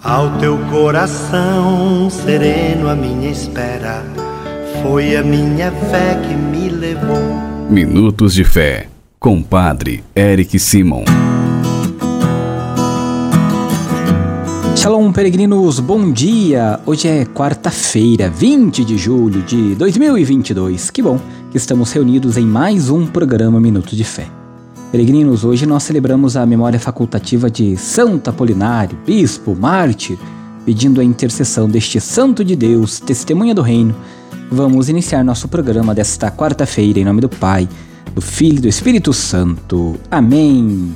Ao teu coração sereno, a minha espera foi a minha fé que me levou. Minutos de Fé, com Padre Eric Simon. Shalom, peregrinos, bom dia! Hoje é quarta-feira, 20 de julho de 2022. Que bom que estamos reunidos em mais um programa Minutos de Fé. Peregrinos, hoje nós celebramos a memória facultativa de Santo Apolinário, bispo, mártir, pedindo a intercessão deste santo de Deus, testemunha do reino. Vamos iniciar nosso programa desta quarta-feira em nome do Pai, do Filho e do Espírito Santo. Amém.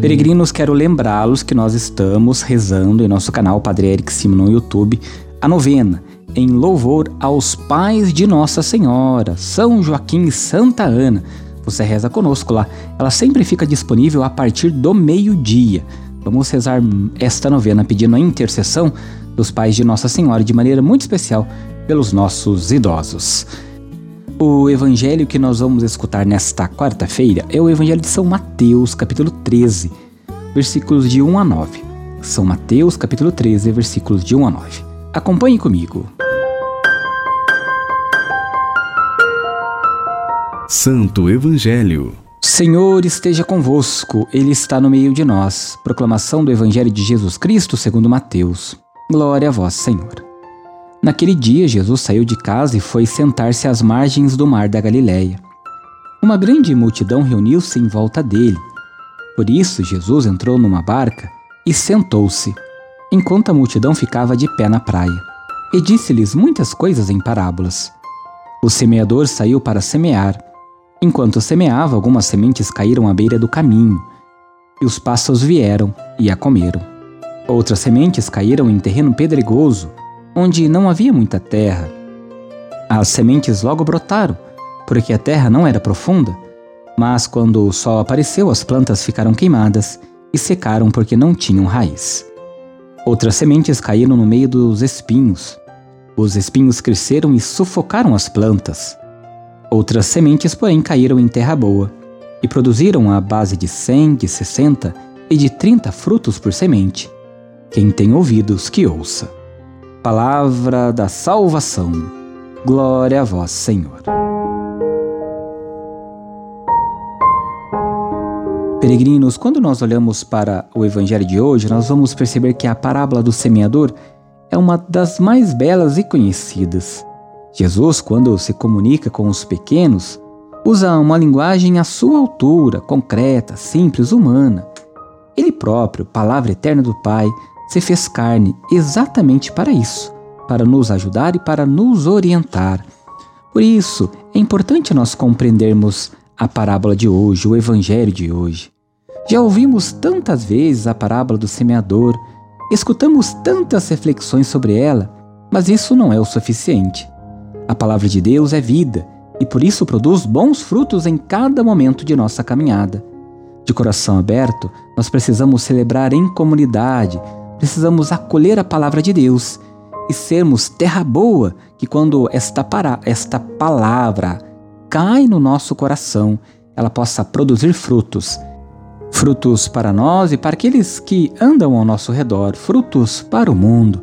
Peregrinos, quero lembrá-los que nós estamos rezando em nosso canal Padre Eric Simon no YouTube a novena em louvor aos pais de Nossa Senhora, São Joaquim e Santa Ana. Você reza conosco lá. Ela sempre fica disponível a partir do meio-dia. Vamos rezar esta novena pedindo a intercessão dos pais de Nossa Senhora de maneira muito especial pelos nossos idosos. O evangelho que nós vamos escutar nesta quarta-feira é o evangelho de São Mateus, capítulo 13, versículos de 1 a 9. São Mateus, capítulo 13, versículos de 1 a 9. Acompanhe comigo. Santo Evangelho. Senhor esteja convosco, Ele está no meio de nós. Proclamação do Evangelho de Jesus Cristo segundo Mateus. Glória a vós, Senhor. Naquele dia, Jesus saiu de casa e foi sentar-se às margens do mar da Galiléia. Uma grande multidão reuniu-se em volta dele. Por isso, Jesus entrou numa barca e sentou-se enquanto a multidão ficava de pé na praia, e disse-lhes muitas coisas em parábolas. O semeador saiu para semear. Enquanto semeava, algumas sementes caíram à beira do caminho, e os pássaros vieram e a comeram. Outras sementes caíram em terreno pedregoso, onde não havia muita terra. As sementes logo brotaram, porque a terra não era profunda, mas quando o sol apareceu, as plantas ficaram queimadas e secaram porque não tinham raiz. Outras sementes caíram no meio dos espinhos. Os espinhos cresceram e sufocaram as plantas. Outras sementes, porém, caíram em terra boa e produziram a base de cem, de sessenta e de trinta frutos por semente. Quem tem ouvidos, que ouça. Palavra da salvação. Glória a vós, Senhor. Peregrinos, quando nós olhamos para o Evangelho de hoje, nós vamos perceber que a parábola do semeador é uma das mais belas e conhecidas. Jesus, quando se comunica com os pequenos, usa uma linguagem à sua altura, concreta, simples, humana. Ele próprio, palavra eterna do Pai, se fez carne exatamente para isso, para nos ajudar e para nos orientar. Por isso, é importante nós compreendermos a parábola de hoje, o evangelho de hoje. Já ouvimos tantas vezes a parábola do semeador, escutamos tantas reflexões sobre ela, mas isso não é o suficiente. A palavra de Deus é vida e por isso produz bons frutos em cada momento de nossa caminhada. De coração aberto, nós precisamos celebrar em comunidade, precisamos acolher a palavra de Deus e sermos terra boa que quando esta, para, esta palavra cai no nosso coração, ela possa produzir frutos frutos para nós e para aqueles que andam ao nosso redor, frutos para o mundo.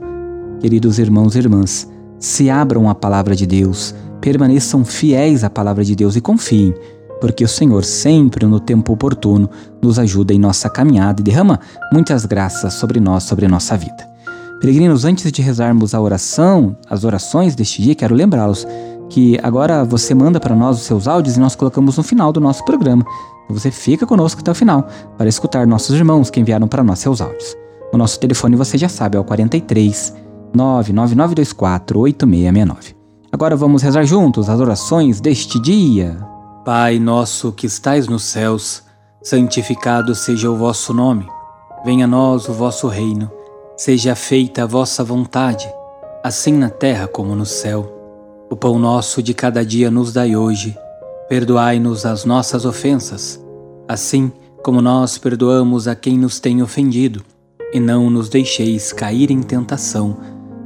Queridos irmãos e irmãs, se abram à palavra de Deus, permaneçam fiéis à palavra de Deus e confiem, porque o Senhor sempre no tempo oportuno nos ajuda em nossa caminhada e derrama muitas graças sobre nós, sobre a nossa vida. Peregrinos, antes de rezarmos a oração, as orações deste dia, quero lembrá-los que agora você manda para nós os seus áudios e nós colocamos no final do nosso programa. Você fica conosco até o final para escutar nossos irmãos que enviaram para nós seus áudios. O nosso telefone você já sabe é o 43 99924 8669. Agora vamos rezar juntos as orações deste dia. Pai nosso que estais nos céus, santificado seja o vosso nome. Venha a nós o vosso reino. Seja feita a vossa vontade, assim na terra como no céu. O pão nosso de cada dia nos dai hoje Perdoai-nos as nossas ofensas, assim como nós perdoamos a quem nos tem ofendido, e não nos deixeis cair em tentação,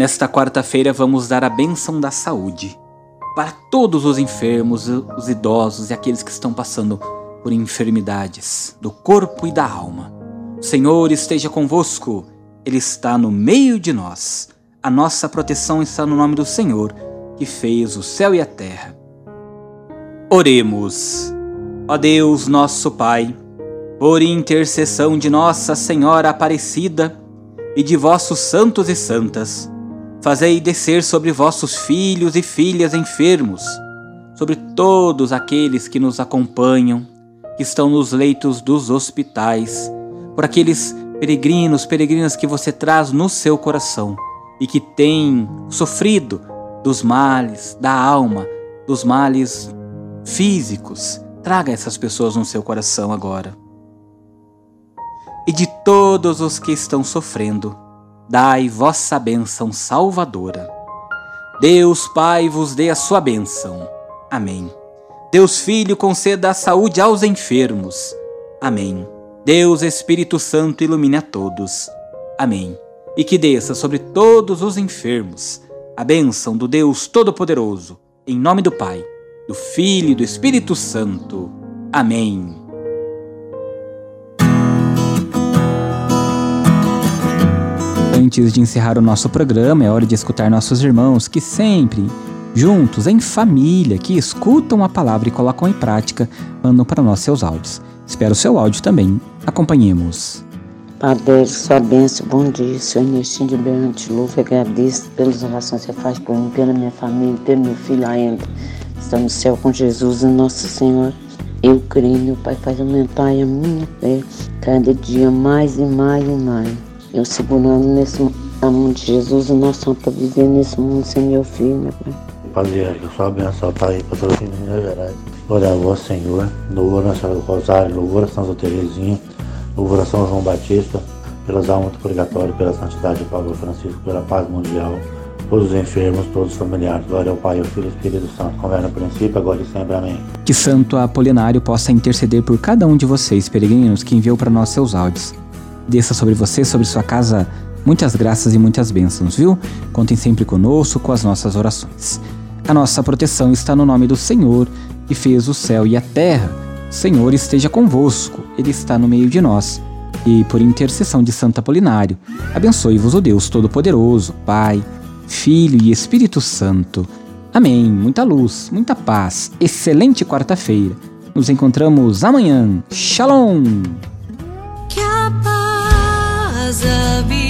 Nesta quarta-feira vamos dar a bênção da saúde para todos os enfermos, os idosos e aqueles que estão passando por enfermidades do corpo e da alma. O Senhor esteja convosco, Ele está no meio de nós. A nossa proteção está no nome do Senhor, que fez o céu e a terra. Oremos. Ó Deus, nosso Pai, por intercessão de Nossa Senhora Aparecida e de vossos santos e santas, fazei descer sobre vossos filhos e filhas enfermos, sobre todos aqueles que nos acompanham que estão nos leitos dos hospitais, por aqueles peregrinos, peregrinas que você traz no seu coração e que têm sofrido dos males da alma, dos males físicos. Traga essas pessoas no seu coração agora. E de todos os que estão sofrendo, dai vossa bênção salvadora. Deus Pai vos dê a sua bênção. Amém. Deus Filho conceda a saúde aos enfermos. Amém. Deus Espírito Santo ilumine a todos. Amém. E que desça sobre todos os enfermos a bênção do Deus Todo-Poderoso, em nome do Pai, do Filho e do Espírito Santo. Amém. Antes de encerrar o nosso programa, é hora de escutar nossos irmãos que sempre juntos, em família, que escutam a palavra e colocam em prática, mandam para nós seus áudios. Espero o seu áudio também. Acompanhemos. Padre, sua bênção, bom dia, Senhor Ernestinho de Berrante, e agradeço pelas orações que você faz por mim, pela minha família, pelo meu filho ainda. Está no céu com Jesus e Nossa Senhora. Eu creio, meu Pai, faz aumentar a minha fé cada dia mais e mais e mais. Eu segurando nesse mundo de Jesus e Nossa Senhora para viver nesse mundo sem meu filho, meu Pai. Padre que sua bênção está aí para todos os Minas Gerais. Glória a vós, Senhor. Louvor a Senhora do Rosário, louvor a Santa Terezinha, louvor a São João Batista, pelas almas do purgatório, pela santidade de Pablo Francisco, pela paz mundial, todos os enfermos, todos os familiares. Glória ao Pai, ao Filho e ao Espírito Santo, como era no princípio, agora e sempre. Amém. Que Santo Apolinário possa interceder por cada um de vocês, peregrinos, que enviou para nós seus áudios. Desça sobre você, sobre sua casa, muitas graças e muitas bênçãos, viu? Contem sempre conosco com as nossas orações. A nossa proteção está no nome do Senhor, que fez o céu e a terra. O Senhor esteja convosco, Ele está no meio de nós. E por intercessão de Santo Apolinário, abençoe-vos o Deus Todo-Poderoso, Pai, Filho e Espírito Santo. Amém. Muita luz, muita paz. Excelente quarta-feira. Nos encontramos amanhã. Shalom! casa habita.